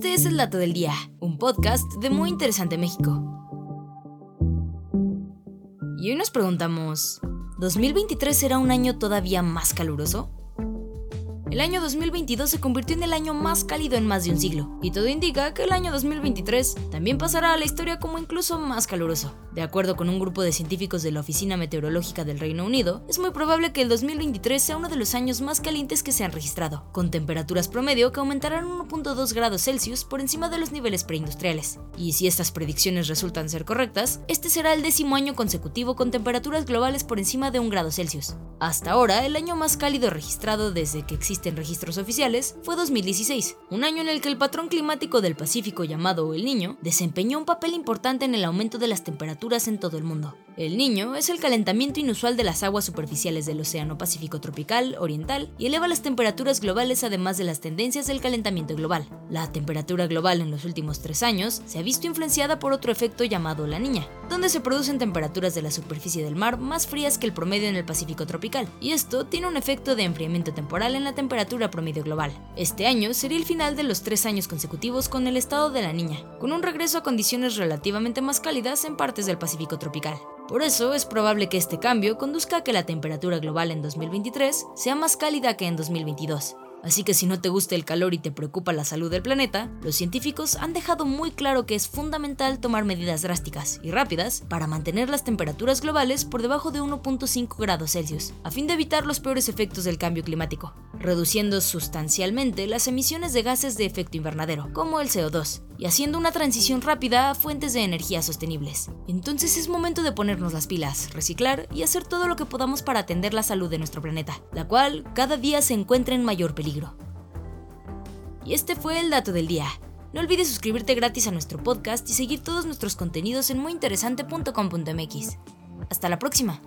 Dato del Día, un podcast de Muy Interesante México. Y hoy nos preguntamos, ¿2023 será un año todavía más caluroso? El año 2022 se convirtió en el año más cálido en más de un siglo, y todo indica que el año 2023 también pasará a la historia como incluso más caluroso. De acuerdo con un grupo de científicos de la Oficina Meteorológica del Reino Unido, es muy probable que el 2023 sea uno de los años más calientes que se han registrado, con temperaturas promedio que aumentarán 1.2 grados Celsius por encima de los niveles preindustriales. Y si estas predicciones resultan ser correctas, este será el décimo año consecutivo con temperaturas globales por encima de un grado Celsius. Hasta ahora, el año más cálido registrado desde que existen registros oficiales fue 2016, un año en el que el patrón climático del Pacífico llamado El Niño desempeñó un papel importante en el aumento de las temperaturas en todo el mundo. El niño es el calentamiento inusual de las aguas superficiales del Océano Pacífico tropical oriental y eleva las temperaturas globales además de las tendencias del calentamiento global. La temperatura global en los últimos tres años se ha visto influenciada por otro efecto llamado la niña, donde se producen temperaturas de la superficie del mar más frías que el promedio en el Pacífico tropical, y esto tiene un efecto de enfriamiento temporal en la temperatura promedio global. Este año sería el final de los tres años consecutivos con el estado de la niña, con un regreso a condiciones relativamente más cálidas en partes del Pacífico tropical. Por eso es probable que este cambio conduzca a que la temperatura global en 2023 sea más cálida que en 2022. Así que si no te gusta el calor y te preocupa la salud del planeta, los científicos han dejado muy claro que es fundamental tomar medidas drásticas y rápidas para mantener las temperaturas globales por debajo de 1.5 grados Celsius, a fin de evitar los peores efectos del cambio climático, reduciendo sustancialmente las emisiones de gases de efecto invernadero, como el CO2, y haciendo una transición rápida a fuentes de energía sostenibles. Entonces es momento de ponernos las pilas, reciclar y hacer todo lo que podamos para atender la salud de nuestro planeta, la cual cada día se encuentra en mayor peligro. Y este fue el dato del día. No olvides suscribirte gratis a nuestro podcast y seguir todos nuestros contenidos en muyinteresante.com.mx. Hasta la próxima.